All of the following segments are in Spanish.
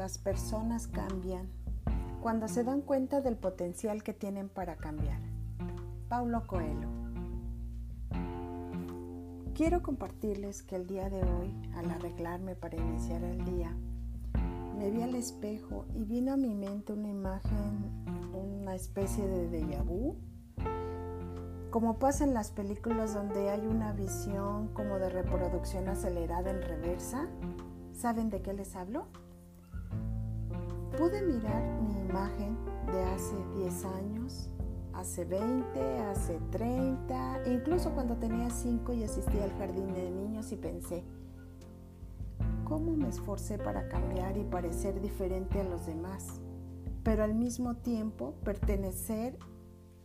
las personas cambian cuando se dan cuenta del potencial que tienen para cambiar. Paulo Coelho. Quiero compartirles que el día de hoy, al arreglarme para iniciar el día, me vi al espejo y vino a mi mente una imagen, una especie de déjà vu, como pasa en las películas donde hay una visión como de reproducción acelerada en reversa. ¿Saben de qué les hablo? Pude mirar mi imagen de hace 10 años, hace 20, hace 30, incluso cuando tenía 5 y asistí al jardín de niños y pensé, ¿cómo me esforcé para cambiar y parecer diferente a los demás? Pero al mismo tiempo pertenecer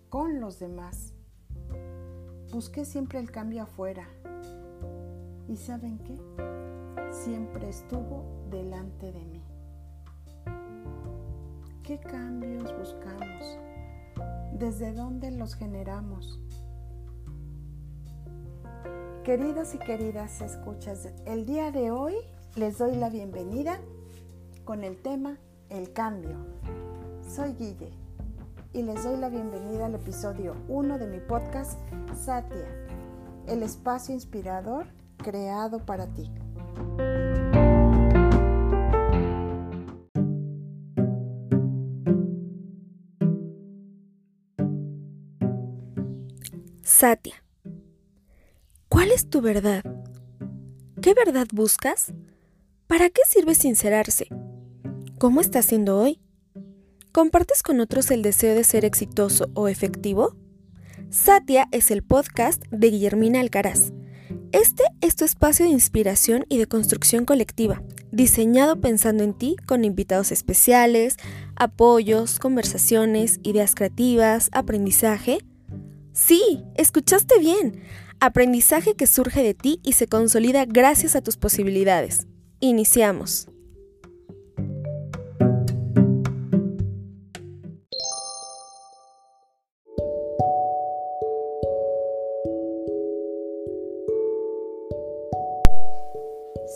con los demás. Busqué siempre el cambio afuera. ¿Y saben qué? Siempre estuvo delante de mí. ¿Qué cambios buscamos? ¿Desde dónde los generamos? Queridos y queridas escuchas, el día de hoy les doy la bienvenida con el tema El cambio. Soy Guille y les doy la bienvenida al episodio 1 de mi podcast Satya, el espacio inspirador creado para ti. Satya. ¿Cuál es tu verdad? ¿Qué verdad buscas? ¿Para qué sirve sincerarse? ¿Cómo estás siendo hoy? ¿Compartes con otros el deseo de ser exitoso o efectivo? Satya es el podcast de Guillermina Alcaraz. Este es tu espacio de inspiración y de construcción colectiva, diseñado pensando en ti con invitados especiales, apoyos, conversaciones, ideas creativas, aprendizaje, Sí, escuchaste bien. Aprendizaje que surge de ti y se consolida gracias a tus posibilidades. Iniciamos.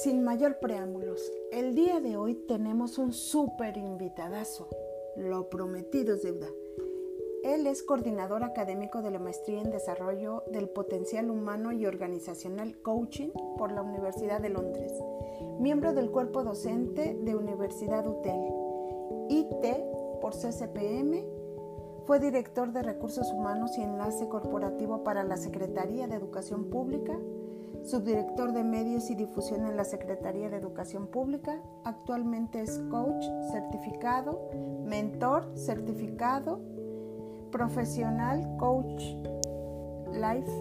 Sin mayor preámbulos, el día de hoy tenemos un súper invitadazo. Lo prometido es deuda. Él es coordinador académico de la Maestría en Desarrollo del Potencial Humano y Organizacional Coaching por la Universidad de Londres, miembro del cuerpo docente de Universidad UTEL, IT por CCPM, fue director de Recursos Humanos y Enlace Corporativo para la Secretaría de Educación Pública, subdirector de Medios y Difusión en la Secretaría de Educación Pública, actualmente es coach certificado, mentor certificado, profesional coach life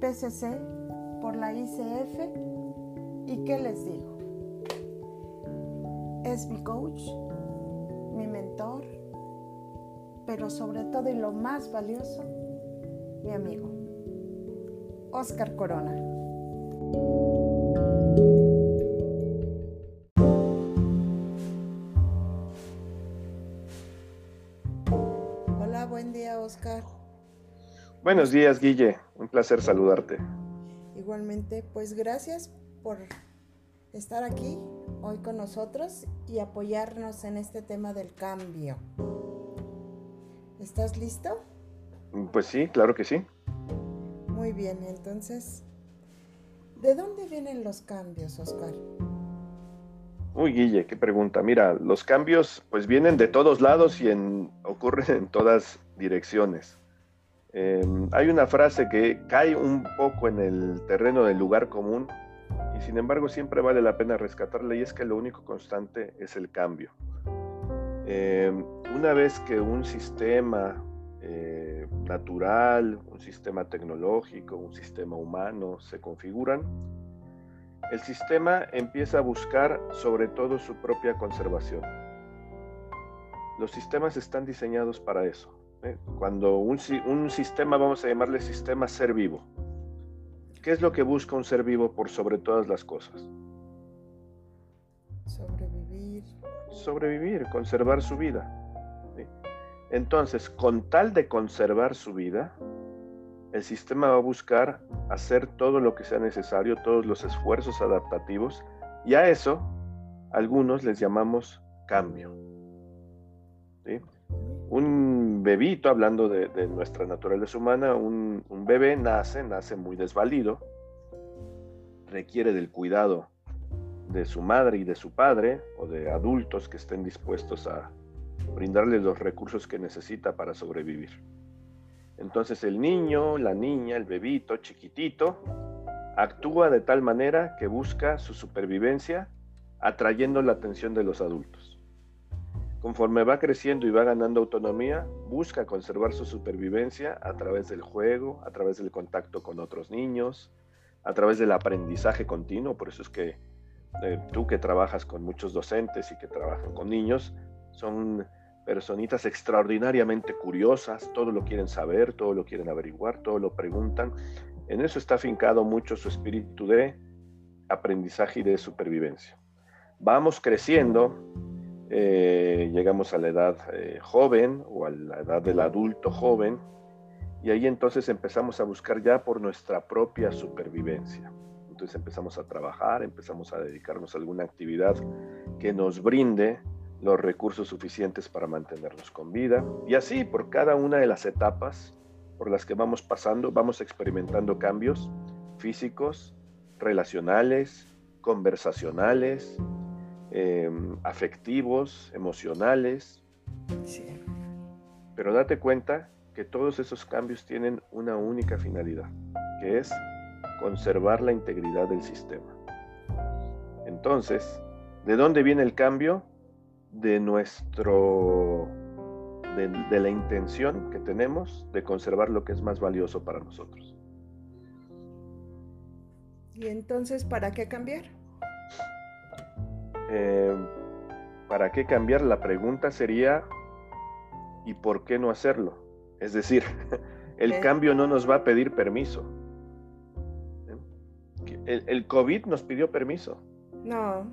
PCC por la ICF y qué les digo es mi coach mi mentor pero sobre todo y lo más valioso mi amigo Oscar Corona Buenos días, Guille. Un placer saludarte. Igualmente, pues gracias por estar aquí hoy con nosotros y apoyarnos en este tema del cambio. ¿Estás listo? Pues sí, claro que sí. Muy bien, entonces, ¿de dónde vienen los cambios, Oscar? Uy, Guille, qué pregunta. Mira, los cambios pues vienen de todos lados y ocurren en todas direcciones. Em, hay una frase que cae un poco en el terreno del lugar común y sin embargo siempre vale la pena rescatarla y es que lo único constante es el cambio. Em, una vez que un sistema eh, natural, un sistema tecnológico, un sistema humano se configuran, el sistema empieza a buscar sobre todo su propia conservación. Los sistemas están diseñados para eso. ¿Eh? Cuando un, sistema, vamos a llamarle sistema ser vivo, ¿qué es lo que busca un ser vivo por sobre todas las cosas? Sobrevivir. Sobrevivir, conservar su vida. Entonces, con tal de conservar su vida, el sistema va a buscar hacer todo lo que sea necesario, todos los esfuerzos adaptativos, y a eso algunos les llamamos cambio. Un bebito, hablando de, nuestra naturaleza humana, un, bebé nace, nace muy desvalido, requiere del cuidado de su madre y de su padre, o de adultos que estén dispuestos a brindarle los recursos que necesita para sobrevivir. Entonces el niño, la niña, el bebito, chiquitito, actúa de tal manera que busca su supervivencia atrayendo la atención de los adultos. Conforme va creciendo y va ganando autonomía, busca conservar su supervivencia a través del juego, a través del contacto con otros niños, a través del aprendizaje continuo. Por eso es que eh, tú que trabajas con muchos docentes y que trabajan con niños, son personitas extraordinariamente curiosas, todo lo quieren saber, todo lo quieren averiguar, todo lo preguntan. En eso está afincado mucho su espíritu de aprendizaje y de supervivencia. Vamos creciendo, eh, llegamos a la edad eh, joven o a la edad del adulto joven, y ahí entonces empezamos a buscar ya por nuestra propia supervivencia. Entonces empezamos a trabajar, empezamos a dedicarnos a alguna actividad que nos brinde los recursos suficientes para mantenernos con vida. Y así, por cada una de las etapas por las que vamos pasando, vamos experimentando cambios físicos, relacionales, conversacionales, em, afectivos, emocionales. Pero date cuenta que todos esos cambios tienen una única finalidad, que es conservar la integridad del sistema. Entonces, ¿de dónde viene el cambio? de nuestro de, la intención que tenemos de conservar lo que es más valioso para nosotros. ¿Y entonces para qué cambiar? Eh, ¿Para qué cambiar? La pregunta sería, ¿y por qué no hacerlo? Es decir, el cambio no nos va a pedir permiso. ¿Eh? El, el COVID nos pidió permiso. No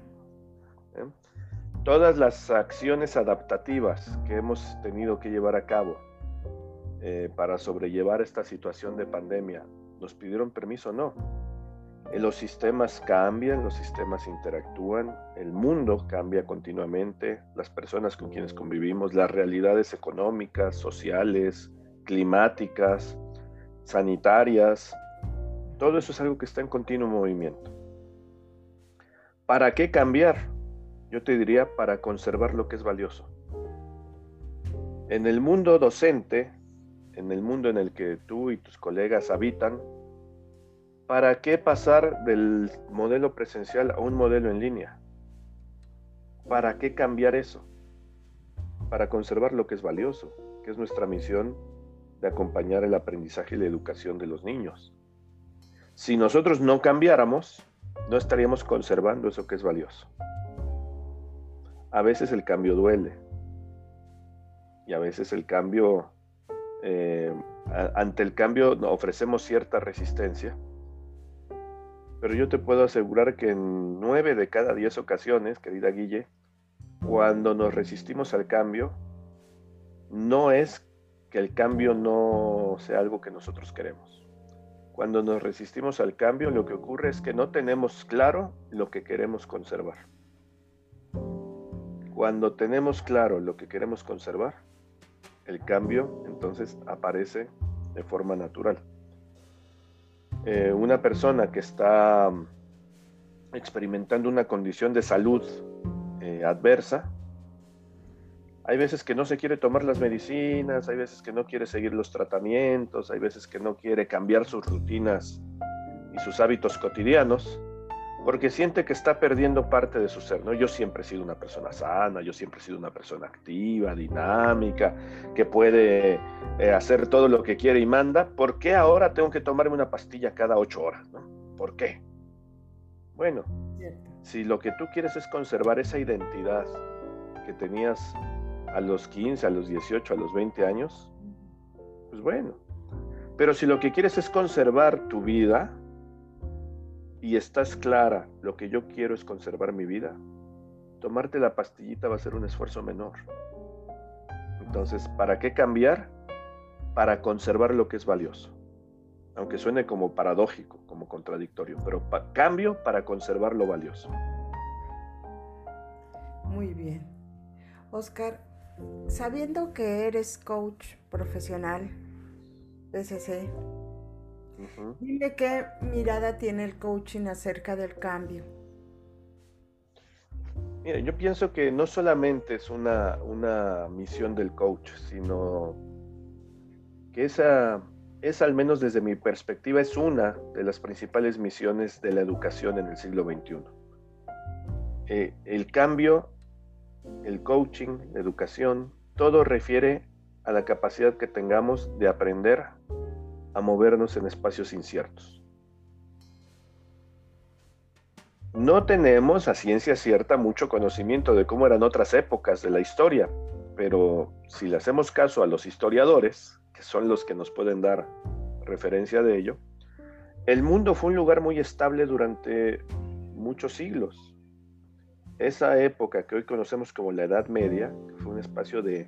todas las acciones adaptativas que hemos tenido que llevar a cabo eh, para sobrellevar esta situación de pandemia, ¿nos pidieron permiso? No. Eh, los sistemas cambian, los sistemas interactúan, el mundo cambia continuamente, las personas con quienes convivimos, las realidades económicas, sociales, climáticas, sanitarias, todo eso es algo que está en continuo movimiento. ¿Para qué cambiar? Yo te diría para conservar lo que es valioso. En el mundo docente, en el mundo en el que tú y tus colegas habitan, ¿para qué pasar del modelo presencial a un modelo en línea? ¿Para qué cambiar eso? Para conservar lo que es valioso, que es nuestra misión de acompañar el aprendizaje y la educación de los niños. Si nosotros no cambiáramos, no estaríamos conservando eso que es valioso. A veces el cambio duele y a veces el cambio, eh, ante el cambio ofrecemos cierta resistencia. Pero yo te puedo asegurar que en nueve de cada diez ocasiones, querida Guille, cuando nos resistimos al cambio, no es que el cambio no sea algo que nosotros queremos. Cuando nos resistimos al cambio, lo que ocurre es que no tenemos claro lo que queremos conservar. Cuando tenemos claro lo que queremos conservar, el cambio entonces aparece de forma natural. Eh, una persona que está mm, experimentando una condición de salud eh, adversa, hay veces que no se quiere tomar las medicinas, hay veces que no quiere seguir los tratamientos, hay veces que no quiere cambiar sus rutinas y sus hábitos cotidianos, porque siente que está perdiendo parte de su ser, ¿no? Yo siempre he sido una persona sana, yo siempre he sido una persona activa, dinámica, que puede eh, hacer todo lo que quiere y manda. ¿Por qué ahora tengo que tomarme una pastilla cada ocho horas, ¿no? ¿Por qué? Bueno, si lo que tú quieres es conservar esa identidad que tenías a los 15, a los 18, a los 20 años, pues bueno. Pero si lo que quieres es conservar tu vida, y estás clara, lo que yo quiero es conservar mi vida, tomarte la pastillita va a ser un esfuerzo menor. Entonces, ¿para qué cambiar? Para conservar lo que es valioso. Aunque suene como paradójico, como contradictorio, pero cambio para conservar lo valioso. Muy bien. Oscar, sabiendo que eres coach profesional, PCC, dime qué mirada tiene el coaching acerca del cambio. Mira, yo pienso que no solamente es una, una misión del coach, sino que esa es, al menos desde mi perspectiva, es una de las principales misiones de la educación en el siglo XXI. Eh, el cambio, el coaching, la educación, todo refiere a la capacidad que tengamos de aprender a movernos en espacios inciertos. No tenemos a ciencia cierta mucho conocimiento de cómo eran otras épocas de la historia, pero si le hacemos caso a los historiadores, que son los que nos pueden dar referencia de ello, el mundo fue un lugar muy estable durante muchos siglos. Esa época que hoy conocemos como la Edad Media, fue un espacio de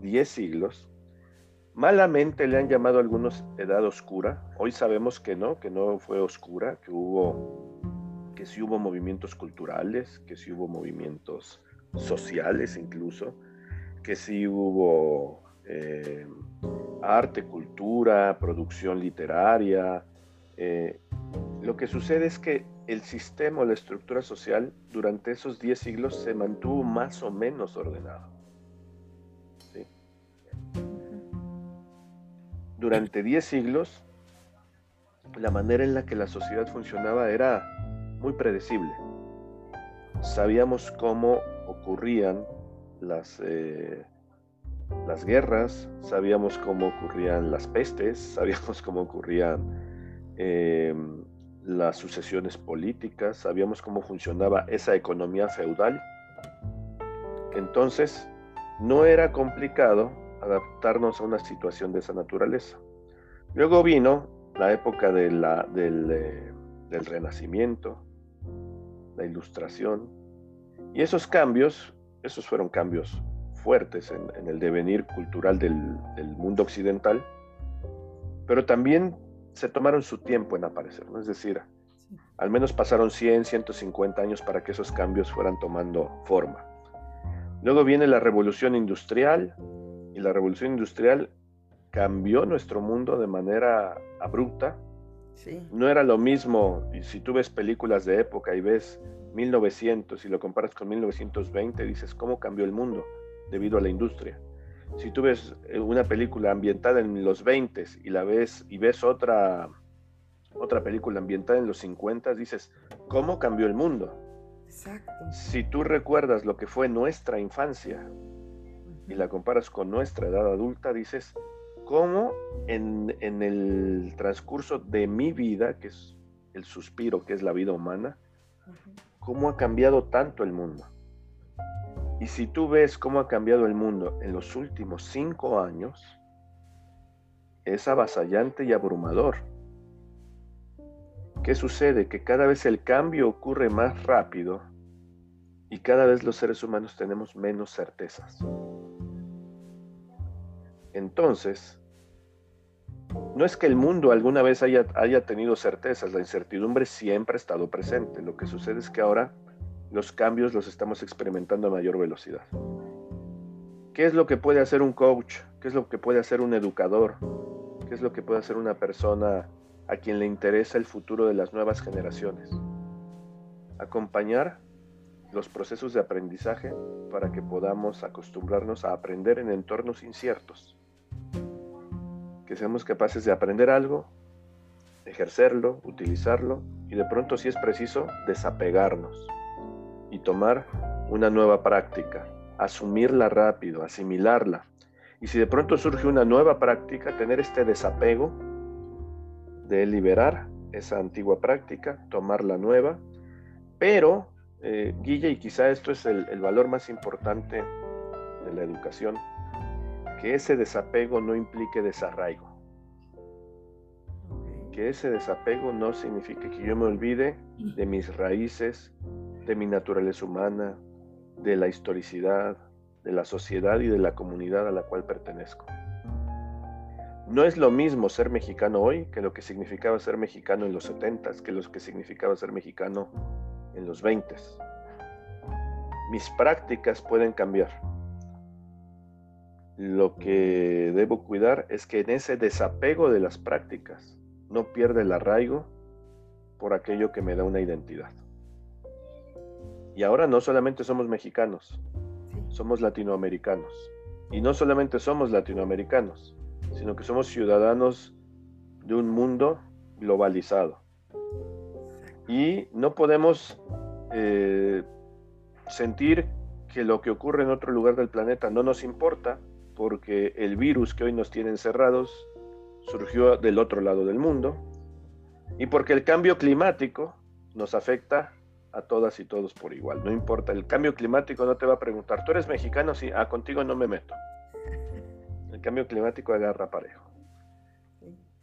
10 siglos, malamente le han llamado a algunos Edad Oscura. Hoy sabemos que no, que no fue oscura, que hubo, que sí hubo movimientos culturales, que sí hubo movimientos sociales incluso, que sí hubo eh, arte, cultura, producción literaria. Eh, lo que sucede es que el sistema o la estructura social durante esos 10 siglos se mantuvo más o menos ordenado. Durante 10 siglos, la manera en la que la sociedad funcionaba era muy predecible. Sabíamos cómo ocurrían las, eh, las guerras, sabíamos cómo ocurrían las pestes, sabíamos cómo ocurrían em, las sucesiones políticas, sabíamos cómo funcionaba esa economía feudal. Entonces, no era complicado adaptarnos a una situación de esa naturaleza. Luego vino la época de la, del, eh, del Renacimiento, la Ilustración, y esos cambios, esos fueron cambios fuertes en, el devenir cultural del, mundo occidental, pero también se tomaron su tiempo en aparecer, ¿no? Es decir, al menos pasaron 100, 150 años para que esos cambios fueran tomando forma. Luego viene la revolución industrial y la revolución industrial cambió nuestro mundo de manera abrupta. No era lo mismo, y si tú ves películas de época y ves 1900 y lo comparas con 1920, dices, ¿cómo cambió el mundo? debido a la industria. Si tú ves eh, una película ambientada en los 20 y la ves y ves otra otra película ambientada en los 50, dices, ¿cómo cambió el mundo? Exacto. Si tú recuerdas lo que fue nuestra infancia y la comparas con nuestra edad adulta, dices, ¿cómo en, en el transcurso de mi vida, que es el suspiro, que es la vida humana, cómo ha cambiado tanto el mundo? Y si tú ves cómo ha cambiado el mundo en los últimos cinco años, es avasallante y abrumador. ¿Qué sucede? Que cada vez el cambio ocurre más rápido y cada vez los seres humanos tenemos menos certezas. Entonces, no es que el mundo alguna vez haya, haya tenido certezas, la incertidumbre siempre ha estado presente. Lo que sucede es que ahora los cambios los estamos experimentando a mayor velocidad. ¿Qué es lo que puede hacer un coach? ¿Qué es lo que puede hacer un educador? ¿Qué es lo que puede hacer una persona a quien le interesa el futuro de las nuevas generaciones? Acompañar los procesos de aprendizaje para que podamos acostumbrarnos a aprender en entornos inciertos. Seamos capaces de aprender algo, ejercerlo, utilizarlo y de pronto si es preciso desapegarnos y tomar una nueva práctica, asumirla rápido, asimilarla. Y si de pronto surge una nueva práctica, tener este desapego de liberar esa antigua práctica, tomar la nueva, pero, eh, Guille, y quizá esto es el valor más importante de la educación, que ese desapego no implique desarraigo. Que ese desapego no signifique que yo me olvide de mis raíces, de mi naturaleza humana, de la historicidad, de la sociedad y de la comunidad a la cual pertenezco. No es lo mismo ser mexicano hoy que lo que significaba ser mexicano en los 70 que lo que significaba ser mexicano en los 20 mis prácticas pueden cambiar. Lo que debo cuidar es que en ese desapego de las prácticas no pierda el arraigo por aquello que me da una identidad. Y ahora no solamente somos mexicanos, somos latinoamericanos. Y no solamente somos latinoamericanos, sino que somos ciudadanos de un mundo globalizado. Y no podemos eh, sentir que lo que ocurre en otro lugar del planeta no nos importa, porque el virus que hoy nos tiene encerrados surgió del otro lado del mundo, y porque el cambio climático nos afecta a todas y todos por igual. No importa, el cambio climático no te va a preguntar, ¿tú eres mexicano? Sí, ah, contigo no me meto. El cambio climático agarra parejo.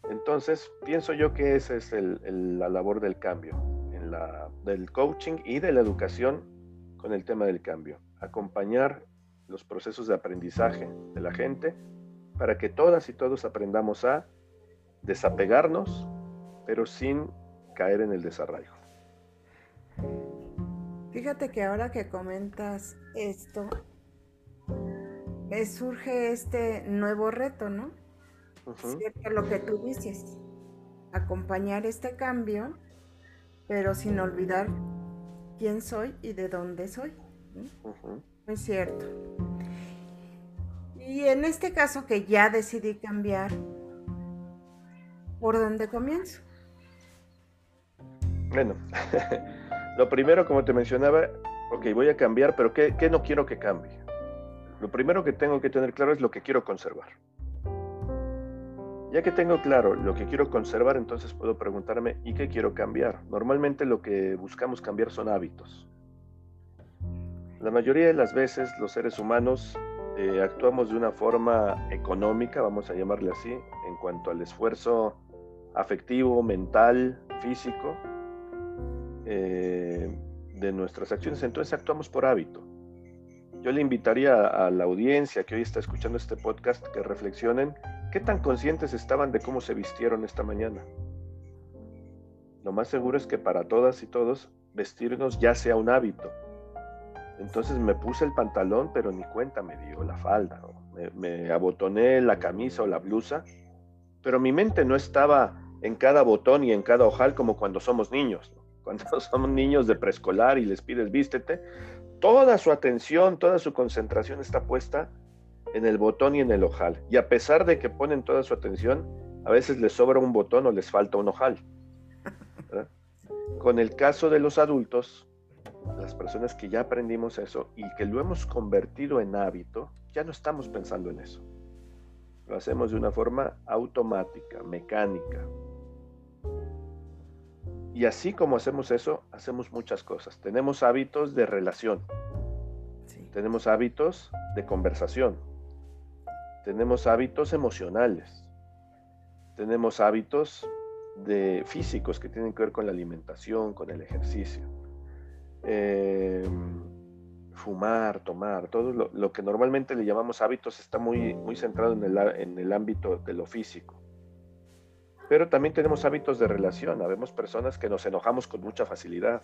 Entonces, pienso yo que esa es la labor del cambio, en del coaching y de la educación con el tema del cambio. Acompañar los procesos de aprendizaje de la gente para que todas y todos aprendamos a desapegarnos, pero sin caer en el desarraigo. Fíjate que ahora que comentas esto, me surge este nuevo reto, ¿no? Cierto, lo que tú dices, acompañar este cambio, pero sin olvidar quién soy y de dónde soy. Es cierto. Y en este caso que ya decidí cambiar, ¿por dónde comienzo? Bueno, Lo primero, como te mencionaba, ok, voy a cambiar, pero ¿qué, no quiero que cambie? Lo primero que tengo que tener claro es lo que quiero conservar. Ya que tengo claro lo que quiero conservar, entonces puedo preguntarme, ¿y qué quiero cambiar? Normalmente lo que buscamos cambiar son hábitos. La mayoría de las veces los seres humanos eh, actuamos de una forma económica, vamos a llamarle así, en cuanto al esfuerzo afectivo, mental, físico, eh, de nuestras acciones, entonces actuamos por hábito. Yo le invitaría a la audiencia que hoy está escuchando este podcast que reflexionen qué tan conscientes estaban de cómo se vistieron esta mañana. Lo más seguro es que para todas y todos vestirnos ya sea un hábito. Entonces me puse el pantalón, pero ni cuenta me dio la falda. Me, me, abotoné la camisa o la blusa, pero mi mente no estaba en cada botón y en cada ojal como cuando somos niños cuando son niños de preescolar y les pides vístete, toda su atención, toda su concentración está puesta en el botón y en el ojal. Y a pesar de que ponen toda su atención, a veces les sobra un botón o les falta un ojal. Con el caso de los adultos, las personas que ya aprendimos eso y que lo hemos convertido en hábito, ya no estamos pensando en eso. Lo hacemos de una forma automática, mecánica, y así como hacemos eso, hacemos muchas cosas. Tenemos hábitos de relación. Tenemos hábitos de conversación. Tenemos hábitos emocionales. Tenemos hábitos de físicos que tienen que ver con la alimentación, con el ejercicio. Em, fumar, tomar, todo lo, que normalmente le llamamos hábitos está muy, muy centrado en el, en el ámbito de lo físico. Pero también tenemos hábitos de relación. Habemos personas que nos enojamos con mucha facilidad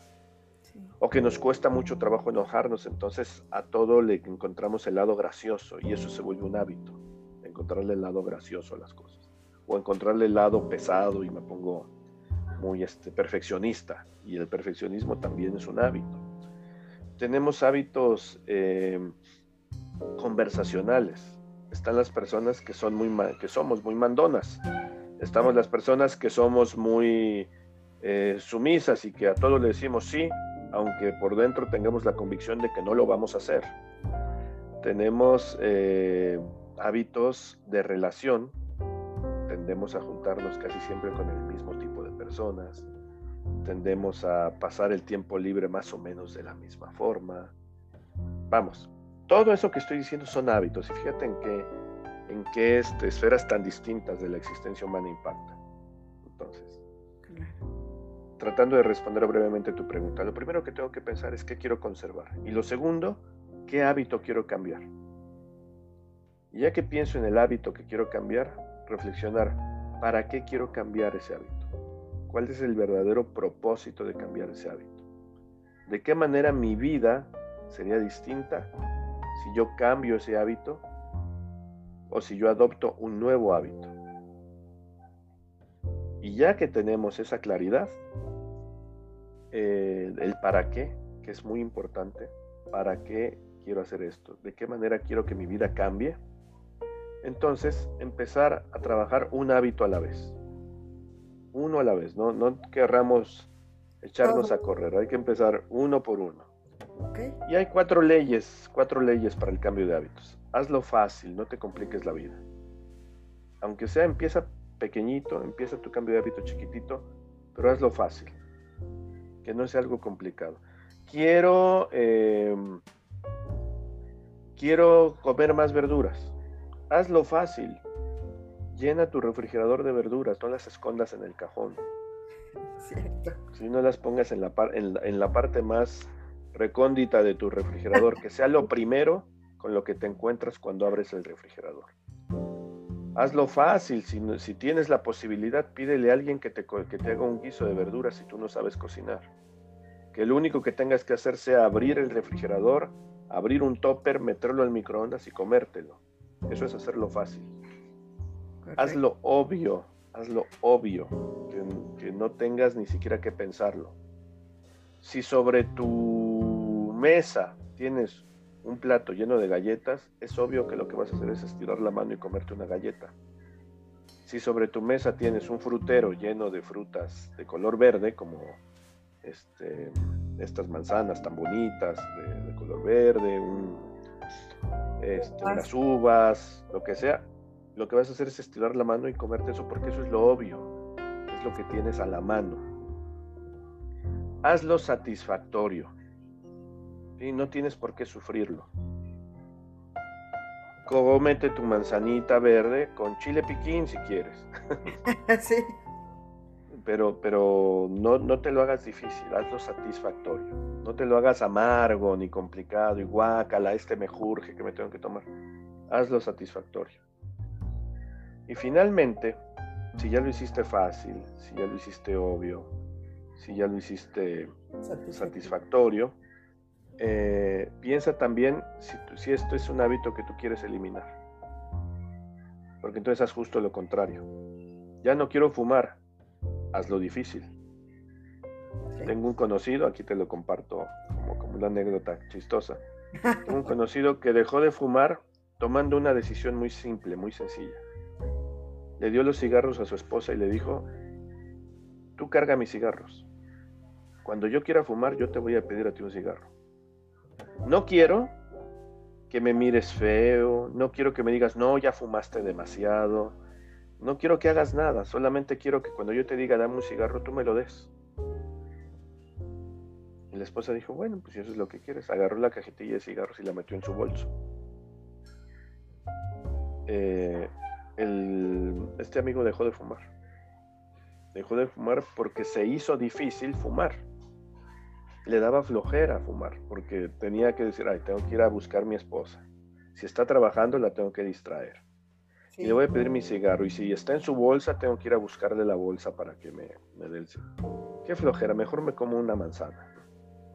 o que nos cuesta mucho trabajo enojarnos. Entonces a todo le encontramos el lado gracioso y eso se vuelve un hábito. Encontrarle el lado gracioso a las cosas. O encontrarle el lado pesado y me pongo muy este, perfeccionista. Y el perfeccionismo también es un hábito. Tenemos hábitos eh, conversacionales. Están las personas que, son muy, que somos muy mandonas Estamos las personas que somos muy eh, sumisas y que a todo le decimos sí, aunque por dentro tengamos la convicción de que no lo vamos a hacer. Tenemos eh, hábitos de relación, tendemos a juntarnos casi siempre con el mismo tipo personas, tendemos a pasar el tiempo libre más o menos de la misma forma. Vamos, todo eso que estoy diciendo son hábitos y fíjate en que en qué este, esferas tan distintas de la existencia humana impactan. Entonces, tratando de responder brevemente tu pregunta, lo primero que tengo que pensar es qué quiero conservar. Y lo segundo, qué hábito quiero cambiar. Y ya que pienso en el hábito que quiero cambiar, reflexionar, ¿para qué quiero cambiar ese hábito? ¿Cuál es el verdadero propósito de cambiar ese hábito? ¿De qué manera mi vida sería distinta si yo cambio ese hábito o si yo adopto un nuevo hábito. Y ya que tenemos esa claridad, eh, el para qué, que es muy importante, para qué quiero hacer esto, de qué manera quiero que mi vida cambie, entonces empezar a trabajar un hábito a la vez. Uno a la vez, no, no querramos echarnos a correr, hay que empezar uno por uno. Y hay cuatro leyes, cuatro leyes para el cambio de hábitos. Hazlo fácil, no te compliques la vida. Aunque sea, empieza pequeñito, empieza tu cambio de hábito chiquitito, pero hazlo fácil, que no sea algo complicado. Quiero, em, quiero comer más verduras. Hazlo fácil. Llena tu refrigerador de verduras, no las escondas en el cajón. Si no las pongas en la, en la parte más recóndita de tu refrigerador, que sea lo primero con lo que te encuentras cuando abres el refrigerador. Hazlo fácil, si, si tienes la posibilidad, pídele a alguien que te, que te haga un guiso de verduras si tú no sabes cocinar. Que lo único que tengas que hacer sea abrir el refrigerador, abrir un topper, meterlo al microondas y comértelo. Eso es hacerlo fácil. Hazlo obvio, hazlo obvio, que no tengas ni siquiera que pensarlo. Si sobre tu mesa tienes un plato lleno de galletas, es obvio que lo que vas a hacer es estirar la mano y comerte una galleta. Si sobre tu mesa tienes un frutero lleno de frutas de color verde, como este, estas manzanas tan bonitas de, color verde, este, unas uvas, lo que sea, lo que vas a hacer es estirar la mano y comerte eso porque eso es lo obvio, es lo que tienes a la mano. Hazlo satisfactorio. y No tienes por qué sufrirlo. Cómete tu manzanita verde con chile piquín si quieres. sí. Pero, pero no, no te lo hagas difícil, hazlo satisfactorio. No te lo hagas amargo ni complicado y guácala, este me jurge que me tengo que tomar. Hazlo satisfactorio. Y finalmente, si ya lo hiciste fácil, si ya lo hiciste obvio, si ya lo hiciste satisfactorio, eh, piensa también si, si esto es un hábito que tú quieres eliminar. Porque entonces haz justo lo contrario. Ya no quiero fumar, hazlo difícil. Tengo un conocido, aquí te lo comparto como, como una anécdota chistosa. Tengo un conocido que dejó de fumar tomando una decisión muy simple, muy sencilla. Le dio los cigarros a su esposa y le dijo, tú carga mis cigarros. Cuando yo quiera fumar, yo te voy a pedir a ti un cigarro. No quiero que me mires feo, no quiero que me digas, no, ya fumaste demasiado, no quiero que hagas nada, solamente quiero que cuando yo te diga, dame un cigarro, tú me lo des. Y la esposa dijo, bueno, pues si eso es lo que quieres, agarró la cajetilla de cigarros y la metió en su bolso. Eh, este amigo dejó de fumar. Dejó de fumar porque se hizo difícil fumar le daba flojera fumar, porque tenía que decir, ay, tengo que ir a buscar a mi esposa. Si está trabajando, la tengo que distraer. Y le voy a pedir mi cigarro. Y si está en su bolsa, tengo que ir a buscarle la bolsa para que me, me dé el cigarro. Qué flojera, mejor me como una manzana.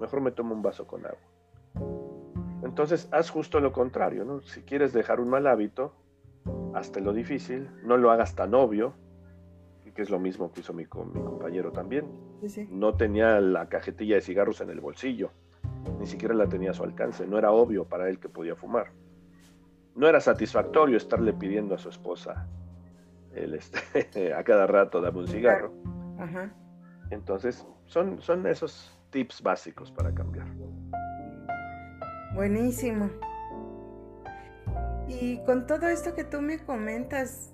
Mejor me tomo un vaso con agua. Entonces, haz justo lo contrario, ¿no? Si quieres dejar un mal hábito, hazte lo difícil, no lo hagas tan obvio, que es lo mismo que hizo mi, mi compañero también. No tenía la cajetilla de cigarros en el bolsillo, ni siquiera la tenía a su alcance, no era obvio para él que podía fumar. No era satisfactorio estarle pidiendo a su esposa el, este, a cada rato dame un cigarro. Entonces, son, son esos tips básicos para cambiar. Buenísimo. Y con todo esto que tú me comentas,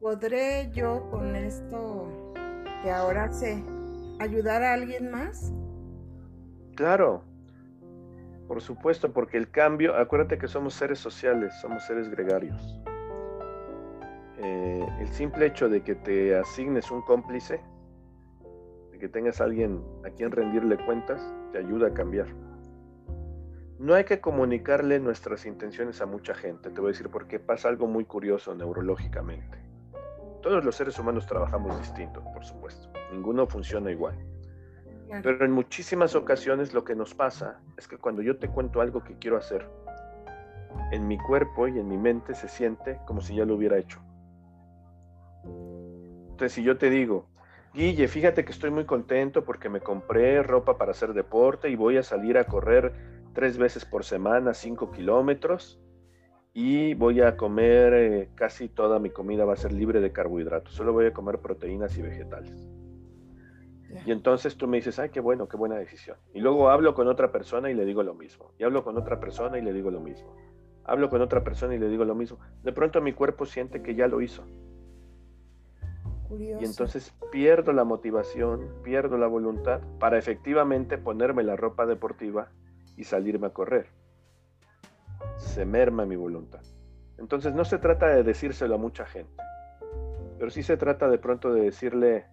¿Podré yo con esto que ahora sé ayudar a alguien más? Claro, por supuesto, porque el cambio, acuérdate que somos seres sociales, somos seres gregarios. Eh, el simple hecho de que te asignes un cómplice, de que tengas a alguien a quien rendirle cuentas, te ayuda a cambiar. No hay que comunicarle nuestras intenciones a mucha gente, te voy a decir porque pasa algo muy curioso neurológicamente. Todos los seres humanos trabajamos distinto, por supuesto. Ninguno funciona igual. Pero en muchísimas ocasiones lo que nos pasa es que cuando yo te cuento algo que quiero hacer, en mi cuerpo y en mi mente se siente como si ya lo hubiera hecho. Entonces, si yo te digo, Guille, fíjate que estoy muy contento porque me compré ropa para hacer deporte y voy a salir a correr tres veces por semana, cinco kilómetros, y voy a comer eh, casi toda mi comida va a ser libre de carbohidratos, solo voy a comer proteínas y vegetales. Y entonces tú me dices, ay, qué bueno, qué buena decisión. Y luego hablo con otra persona y le digo lo mismo. Y hablo con otra persona y le digo lo mismo. Hablo con otra persona y le digo lo mismo. De pronto mi cuerpo siente que ya lo hizo. Y entonces pierdo la motivación, pierdo la voluntad para efectivamente ponerme la ropa deportiva y salirme a correr. Se merma mi voluntad. Entonces no se trata de decírselo a mucha gente, pero sí se trata de pronto de decirle,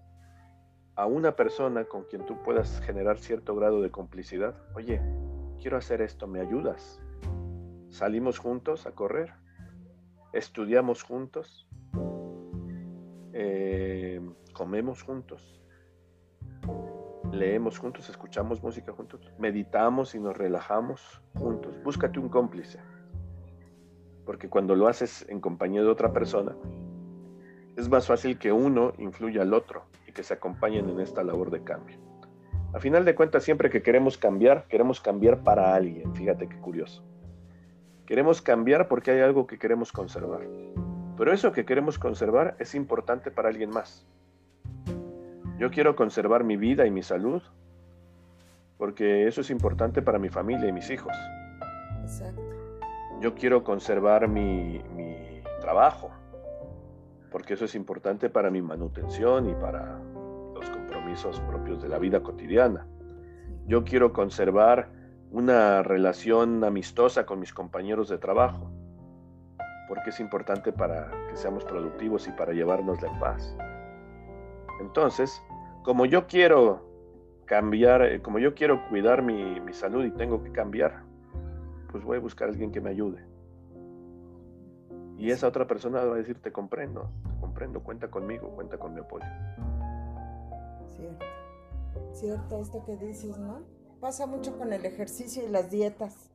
a una persona con quien tú puedas generar cierto grado de complicidad, oye, quiero hacer esto, ¿me ayudas? Salimos juntos a correr, estudiamos juntos, eh, comemos juntos, leemos juntos, escuchamos música juntos, meditamos y nos relajamos juntos. Búscate un cómplice, porque cuando lo haces en compañía de otra persona, es más fácil que uno influya al otro que se acompañen en esta labor de cambio. A final de cuentas, siempre que queremos cambiar, queremos cambiar para alguien. Fíjate qué curioso. Queremos cambiar porque hay algo que queremos conservar. Pero eso que queremos conservar es importante para alguien más. Yo quiero conservar mi vida y mi salud porque eso es importante para mi familia y mis hijos. Yo quiero conservar mi, mi trabajo porque eso es importante para mi manutención y para los compromisos propios de la vida cotidiana. Yo quiero conservar una relación amistosa con mis compañeros de trabajo, porque es importante para que seamos productivos y para llevarnos en paz. Entonces, como yo quiero cambiar, eh, como yo quiero cuidar mi, mi salud y tengo que cambiar, pues voy a buscar a alguien que me ayude. Y esa otra persona va a decir, te comprendo, te comprendo, cuenta conmigo, cuenta con mi apoyo. Cierto, cierto esto que dices, ¿no? Pasa mucho con el ejercicio y las dietas.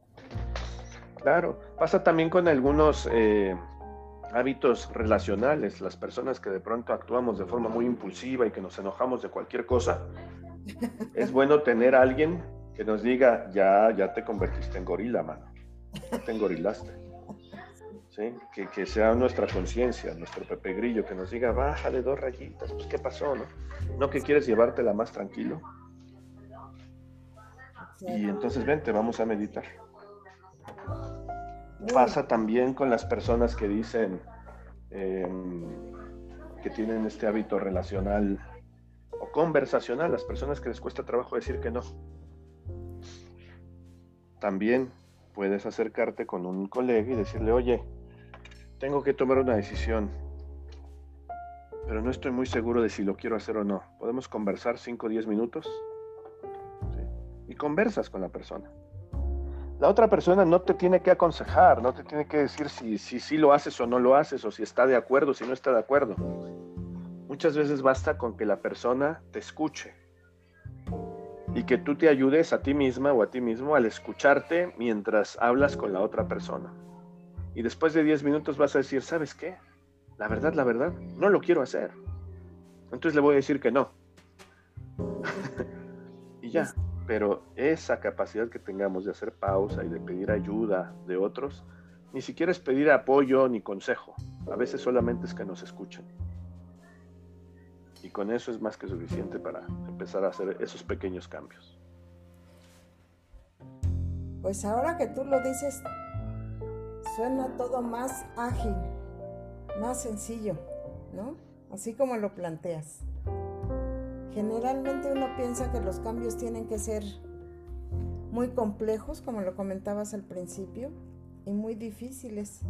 Claro, pasa también con algunos eh, hábitos relacionales, las personas que de pronto actuamos de forma muy impulsiva y que nos enojamos de cualquier cosa. es bueno tener a alguien que nos diga, ya, ya te convertiste en gorila, mano, ya te engorilaste que, sea nuestra conciencia, nuestro Pepe Grillo, que nos diga, bájale dos rayitas, pues qué pasó, ¿no? No que quieres llevártela más tranquilo. Y entonces vente, vamos a meditar. Pasa también con las personas que dicen em, que tienen este hábito relacional o conversacional, las personas que les cuesta trabajo decir que no. También puedes acercarte con un colega y decirle, oye, tengo que tomar una decisión, pero no estoy muy seguro de si lo quiero hacer o no. ¿Podemos conversar 5 o 10 minutos? Y conversas con la persona. La otra persona no te tiene que aconsejar, no te tiene que decir si, si, si lo haces o no lo haces, o si está de acuerdo, si no está de acuerdo. Muchas veces basta con que la persona te escuche y que tú te ayudes a ti misma o a ti mismo al escucharte mientras hablas con la otra persona y después de 10 minutos vas a decir, ¿sabes qué? La verdad, la verdad, no lo quiero hacer. Entonces le voy a decir que no. y ya, pero esa capacidad que tengamos de hacer pausa y de pedir ayuda de otros, ni siquiera es pedir apoyo ni consejo. A veces solamente es que nos escuchen. Y con eso es más que suficiente para empezar a hacer esos pequeños cambios. Pues ahora que tú lo dices, suena todo más ágil, más sencillo, ¿no? Así como lo planteas. Generalmente uno piensa que los cambios tienen que ser muy complejos, como lo comentabas al principio, y muy difíciles.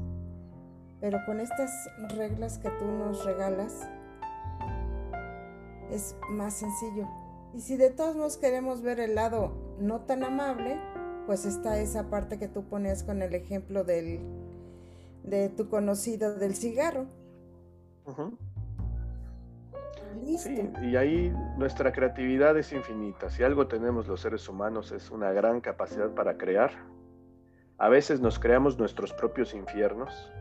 Pero con estas reglas que tú nos regalas, es más sencillo. Y si de todos modos queremos ver el lado no tan amable, pues está esa parte que tú pones con el ejemplo del, de tu conocido del cigarro. Sí, y ahí nuestra creatividad es infinita. Si algo tenemos los seres humanos es una gran capacidad para crear. A veces nos creamos nuestros propios infiernos.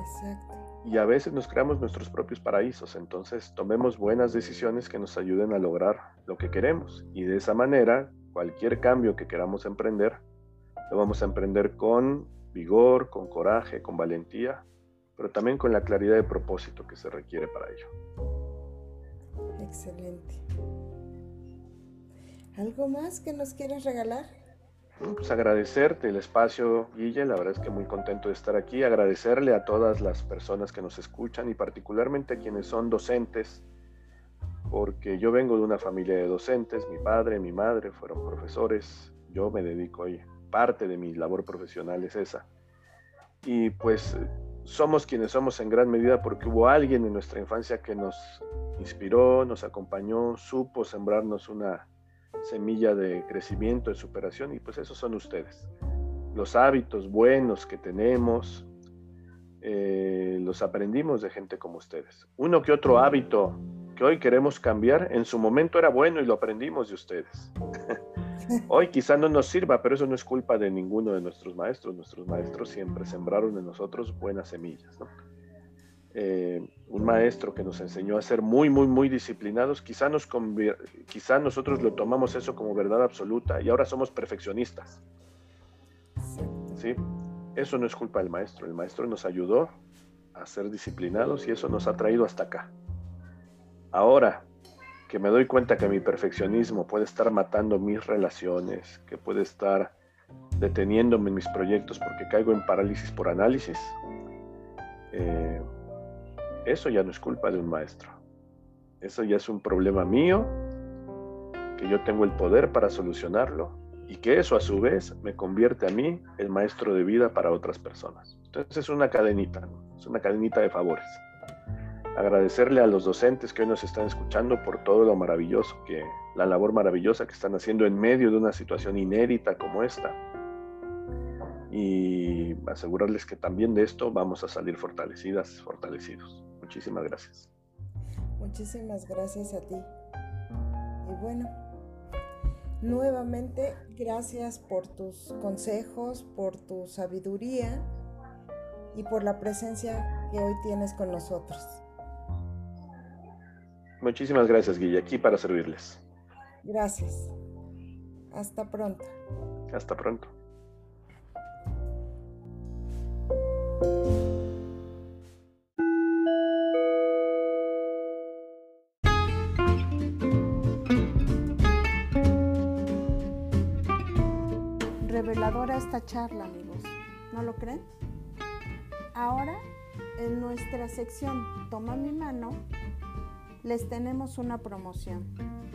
Exacto. Y a veces nos creamos nuestros propios paraísos. Entonces tomemos buenas decisiones que nos ayuden a lograr lo que queremos. Y de esa manera, cualquier cambio que queramos emprender, lo vamos a emprender con vigor, con coraje, con valentía, pero también con la claridad de propósito que se requiere para ello. Excelente. ¿Algo más que nos quieras regalar? Pues agradecerte el espacio, Guille, la verdad es que muy contento de estar aquí, agradecerle a todas las personas que nos escuchan y particularmente a quienes son docentes, porque yo vengo de una familia de docentes, mi padre, mi madre fueron profesores, yo me dedico hoy, parte de mi labor profesional es esa. Y pues somos quienes somos en gran medida porque hubo alguien en nuestra infancia que nos inspiró, nos acompañó, supo sembrarnos una semilla de crecimiento, de superación y pues esos son ustedes. Los hábitos buenos que tenemos, eh, los aprendimos de gente como ustedes. Uno que otro hábito que hoy queremos cambiar, en su momento era bueno y lo aprendimos de ustedes. Hoy quizá no nos sirva, pero eso no es culpa de ninguno de nuestros maestros. Nuestros maestros siempre sembraron en nosotros buenas semillas. Eh, un maestro que nos enseñó a ser muy, muy, muy disciplinados, quizá, nos quizá nosotros lo tomamos eso como verdad absoluta y ahora somos perfeccionistas. ¿Sí? Eso no es culpa del maestro. El maestro nos ayudó a ser disciplinados y eso nos ha traído hasta acá. Ahora, que me doy cuenta que mi perfeccionismo puede estar matando mis relaciones, que puede estar deteniéndome en mis proyectos porque caigo en parálisis por análisis, eh, eso ya no es culpa de un maestro. Eso ya es un problema mío, que yo tengo el poder para solucionarlo y que eso a su vez me convierte a mí el maestro de vida para otras personas. Entonces es una cadenita, es una cadenita de favores agradecerle a los docentes que hoy nos están escuchando por todo lo maravilloso que, la labor maravillosa que están haciendo en medio de una situación inédita como esta. Y asegurarles que también de esto vamos a salir fortalecidas, fortalecidos. Muchísimas gracias. Muchísimas gracias a ti. Y bueno, nuevamente gracias por tus consejos, por tu sabiduría y por la presencia que hoy tienes con nosotros. Muchísimas gracias, Guille, aquí para servirles. Gracias. Hasta pronto. Hasta pronto. Reveladora esta charla, amigos. ¿No lo creen? Ahora, en nuestra sección Toma mi mano, les tenemos una promoción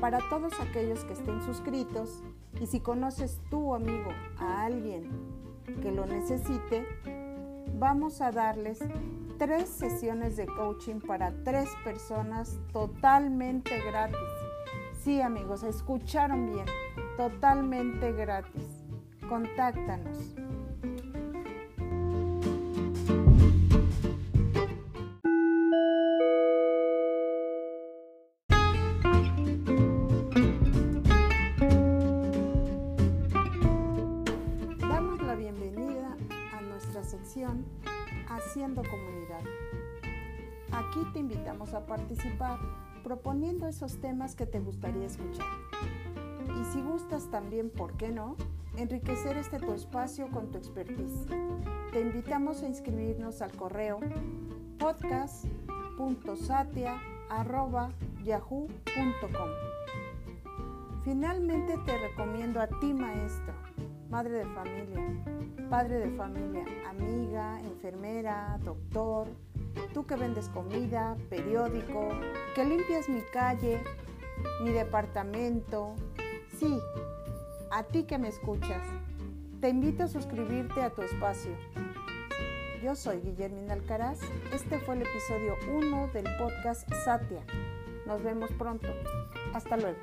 para todos aquellos que estén suscritos y si conoces tu amigo a alguien que lo necesite, vamos a darles tres sesiones de coaching para tres personas totalmente gratis. Sí amigos, escucharon bien, totalmente gratis. Contáctanos. Comunidad. Aquí te invitamos a participar proponiendo esos temas que te gustaría escuchar. Y si gustas también, ¿por qué no? Enriquecer este tu espacio con tu expertise. Te invitamos a inscribirnos al correo podcast.satia.yahoo.com. Finalmente te recomiendo a ti, maestro, madre de familia, padre de familia, amiga, enfermera, doctor, tú que vendes comida, periódico, que limpias mi calle, mi departamento. Sí, a ti que me escuchas, te invito a suscribirte a tu espacio. Yo soy Guillermina Alcaraz, este fue el episodio 1 del podcast Satia. Nos vemos pronto. Hasta luego.